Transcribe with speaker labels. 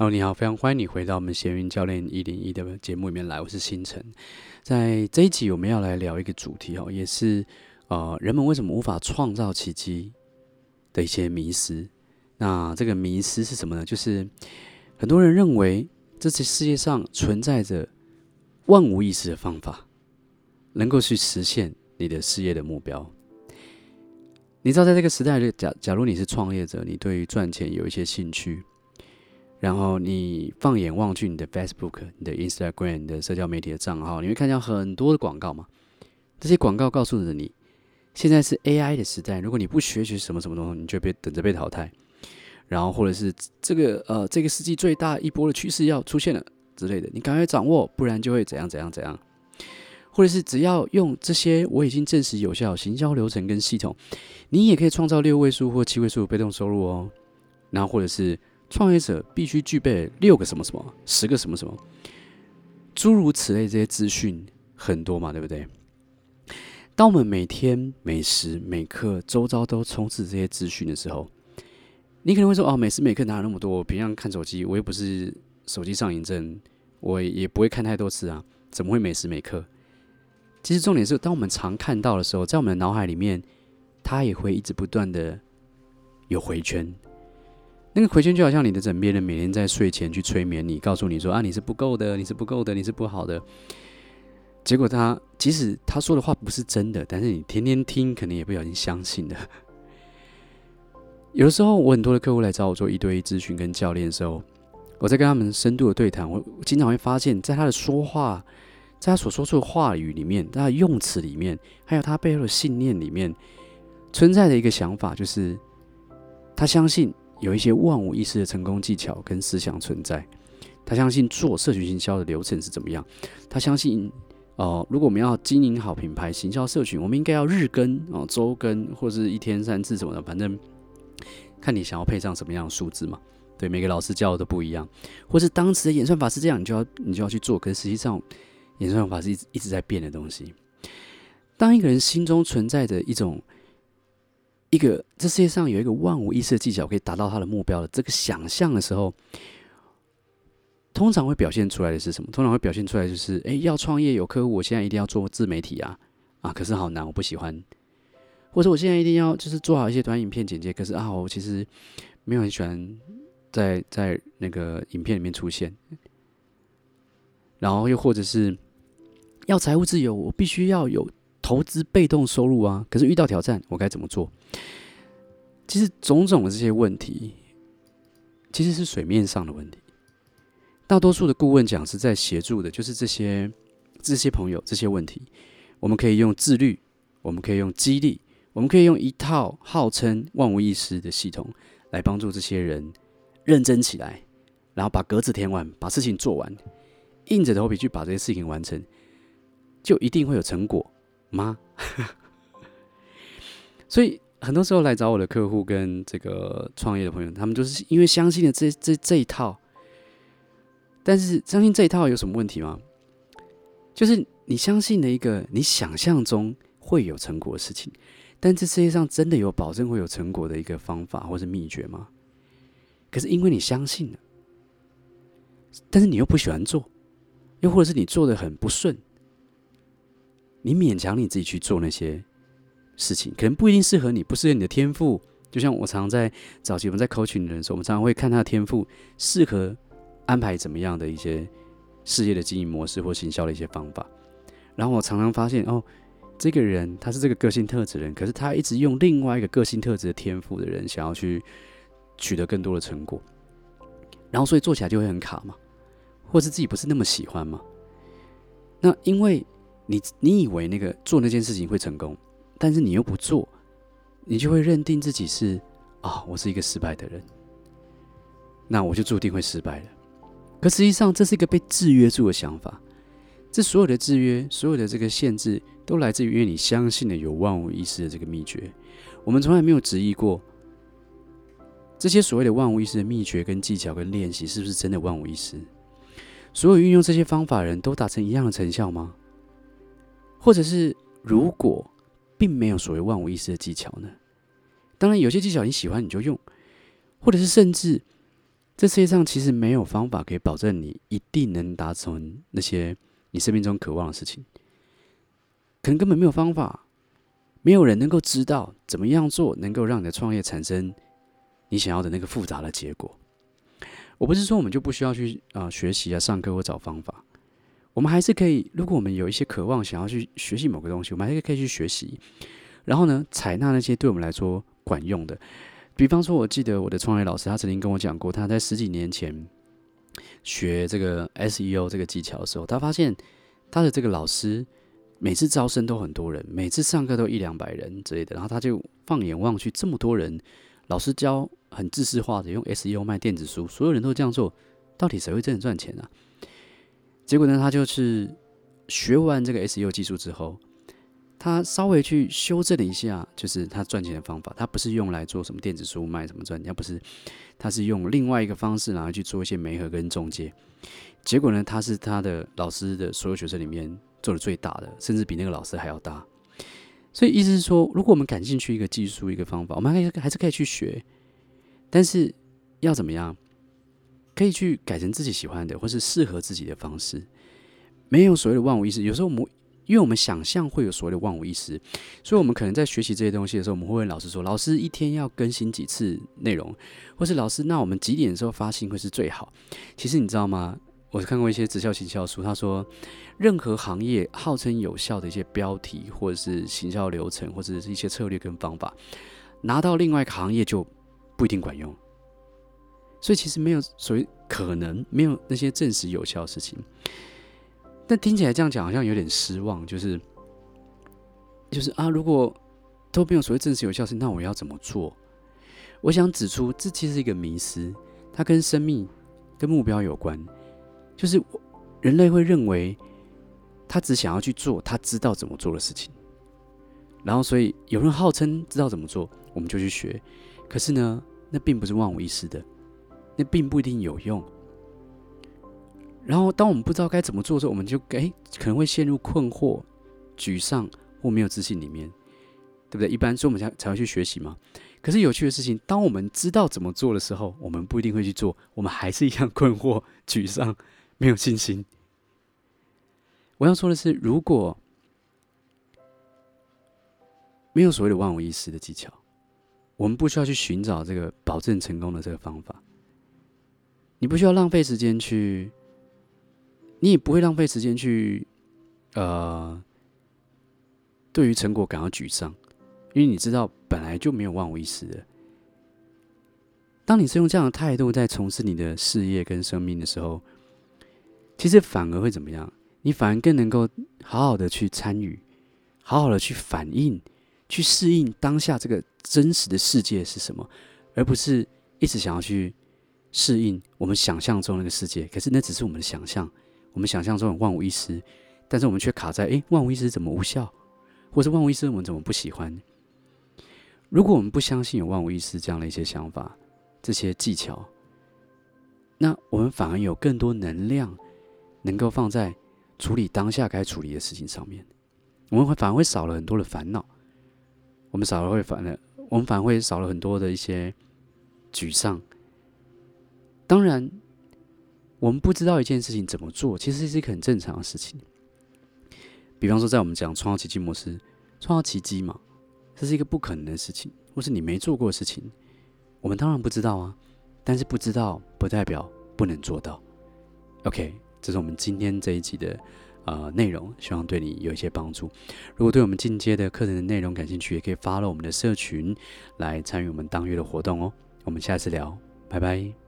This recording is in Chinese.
Speaker 1: 好你好，非常欢迎你回到我们闲云教练一零一的节目里面来，我是星辰。在这一集，我们要来聊一个主题哦，也是呃，人们为什么无法创造奇迹的一些迷失。那这个迷失是什么呢？就是很多人认为，这次世界上存在着万无一失的方法，能够去实现你的事业的目标。你知道，在这个时代，假假如你是创业者，你对于赚钱有一些兴趣。然后你放眼望去，你的 Facebook、你的 Instagram、你的社交媒体的账号，你会看到很多的广告嘛？这些广告告诉着你，现在是 AI 的时代，如果你不学习什么什么东西，你就被等着被淘汰。然后或者是这个呃，这个世纪最大一波的趋势要出现了之类的，你赶快掌握，不然就会怎样怎样怎样。或者是只要用这些我已经证实有效行销流程跟系统，你也可以创造六位数或七位数的被动收入哦。然后或者是。创业者必须具备六个什么什么，十个什么什么，诸如此类这些资讯很多嘛，对不对？当我们每天每时每刻周遭都充斥这些资讯的时候，你可能会说：“哦，每时每刻哪有那么多？我平常看手机，我又不是手机上瘾症，我也不会看太多次啊，怎么会每时每刻？”其实重点是，当我们常看到的时候，在我们的脑海里面，它也会一直不断的有回圈。那个回圈就好像你的枕边人每天在睡前去催眠你，告诉你说啊，你是不够的，你是不够的，你是不好的。结果他即使他说的话不是真的，但是你天天听，可能也不小心相信了。有的时候，我很多的客户来找我做一对一咨询跟教练的时候，我在跟他们深度的对谈，我经常会发现，在他的说话，在他所说出的话语里面，他的用词里面，还有他背后的信念里面，存在的一个想法，就是他相信。有一些万无一失的成功技巧跟思想存在。他相信做社群行销的流程是怎么样。他相信，哦、呃，如果我们要经营好品牌、行销社群，我们应该要日更哦、周更，或者是一天三次什么的。反正看你想要配上什么样的数字嘛。对，每个老师教的都不一样。或是当时的演算法是这样，你就要你就要去做。可是实际上，演算法是一直一直在变的东西。当一个人心中存在着一种。一个这世界上有一个万无一失的技巧可以达到他的目标的这个想象的时候，通常会表现出来的是什么？通常会表现出来就是：哎，要创业有客户，我现在一定要做自媒体啊啊！可是好难，我不喜欢。或者我现在一定要就是做好一些短影片剪接，可是啊，我其实没有很喜欢在在那个影片里面出现。然后又或者是要财务自由，我必须要有。投资被动收入啊，可是遇到挑战，我该怎么做？其实种种的这些问题，其实是水面上的问题。大多数的顾问讲师在协助的，就是这些这些朋友这些问题。我们可以用自律，我们可以用激励，我们可以用一套号称万无一失的系统来帮助这些人认真起来，然后把格子填完，把事情做完，硬着头皮去把这些事情完成，就一定会有成果。吗？所以很多时候来找我的客户跟这个创业的朋友，他们就是因为相信了这这这一套。但是相信这一套有什么问题吗？就是你相信了一个你想象中会有成果的事情，但这世界上真的有保证会有成果的一个方法或是秘诀吗？可是因为你相信了，但是你又不喜欢做，又或者是你做的很不顺。你勉强你自己去做那些事情，可能不一定适合你，不适合你的天赋。就像我常在早期我们在 coaching 的人时候，我们常常会看他的天赋适合安排怎么样的一些事业的经营模式或行销的一些方法。然后我常常发现，哦，这个人他是这个个性特质的人，可是他一直用另外一个个性特质的天赋的人，想要去取得更多的成果。然后所以做起来就会很卡嘛，或是自己不是那么喜欢嘛。那因为。你你以为那个做那件事情会成功，但是你又不做，你就会认定自己是啊，我是一个失败的人，那我就注定会失败了。可实际上，这是一个被制约住的想法。这所有的制约，所有的这个限制，都来自于因为你相信了有万无一失的这个秘诀。我们从来没有质疑过这些所谓的万无一失的秘诀跟技巧跟练习是不是真的万无一失？所有运用这些方法的人都达成一样的成效吗？或者是，如果并没有所谓万无一失的技巧呢？当然，有些技巧你喜欢你就用，或者是甚至这世界上其实没有方法可以保证你一定能达成那些你生命中渴望的事情，可能根本没有方法，没有人能够知道怎么样做能够让你的创业产生你想要的那个复杂的结果。我不是说我们就不需要去啊、学习啊上课或找方法，我们还是可以。如果我们有一些渴望想要去学习某个东西，我们还是可以去学习，然后呢，采纳那些对我们来说管用的。比方说，我记得我的创业老师，他曾经跟我讲过，他在十几年前学这个 SEO 这个技巧的时候，他发现他的这个老师每次招生都很多人，每次上课都一两百人之类的，然后他就放眼望去，这么多人，老师教很知识化的用 SEO 卖电子书，所有人都这样做，到底谁会真的赚钱啊？结果呢，他就是学完这个 SEO 技术之后。他稍微去修正了一下，就是他赚钱的方法。他不是用来做什么电子书卖什么赚钱，不是，他是用另外一个方式，然后去做一些媒合跟中介。结果呢，他是他的老师的所有学生里面做的最大的，甚至比那个老师还要大。所以意思是说，如果我们感兴趣一个技术一个方法，我们还还是可以去学，但是要怎么样，可以去改成自己喜欢的，或是适合自己的方式。没有所谓的万无一失。有时候我们。因为我们想象会有所谓的万无一失，所以我们可能在学习这些东西的时候，我们会问老师说：“老师一天要更新几次内容？”或是“老师，那我们几点的时候发信会是最好？”其实你知道吗？我看过一些直销行销书，他说，任何行业号称有效的一些标题，或者是行销流程，或者是一些策略跟方法，拿到另外一个行业就不一定管用。所以其实没有所谓可能，没有那些证实有效的事情。但听起来这样讲好像有点失望，就是就是啊，如果都没有所谓证实有效性，那我要怎么做？我想指出，这其实是一个迷思，它跟生命、跟目标有关。就是人类会认为，他只想要去做他知道怎么做的事情，然后所以有人号称知道怎么做，我们就去学。可是呢，那并不是万无一失的，那并不一定有用。然后，当我们不知道该怎么做的时候，我们就诶可能会陷入困惑、沮丧或没有自信里面，对不对？一般所以我们才才会去学习嘛。可是有趣的事情，当我们知道怎么做的时候，我们不一定会去做，我们还是一样 困惑、沮丧、没有信心。我要说的是，如果没有所谓的万无一失的技巧，我们不需要去寻找这个保证成功的这个方法。你不需要浪费时间去。你也不会浪费时间去，呃，对于成果感到沮丧，因为你知道本来就没有万无一失的。当你是用这样的态度在从事你的事业跟生命的时候，其实反而会怎么样？你反而更能够好好的去参与，好好的去反应，去适应当下这个真实的世界是什么，而不是一直想要去适应我们想象中那个世界。可是那只是我们的想象。我们想象中的万无一失，但是我们却卡在：诶，万无一失怎么无效？或者万无一失我们怎么不喜欢？如果我们不相信有万无一失这样的一些想法、这些技巧，那我们反而有更多能量，能够放在处理当下该处理的事情上面。我们会反而会少了很多的烦恼，我们少了会反而，我们反而会少了很多的一些沮丧。当然。我们不知道一件事情怎么做，其实是一个很正常的事情。比方说，在我们讲创造奇迹模式，创造奇迹嘛，这是一个不可能的事情，或是你没做过的事情，我们当然不知道啊。但是不知道不代表不能做到。OK，这是我们今天这一集的呃内容，希望对你有一些帮助。如果对我们进阶的课程的内容感兴趣，也可以 follow 我们的社群来参与我们当月的活动哦。我们下次聊，拜拜。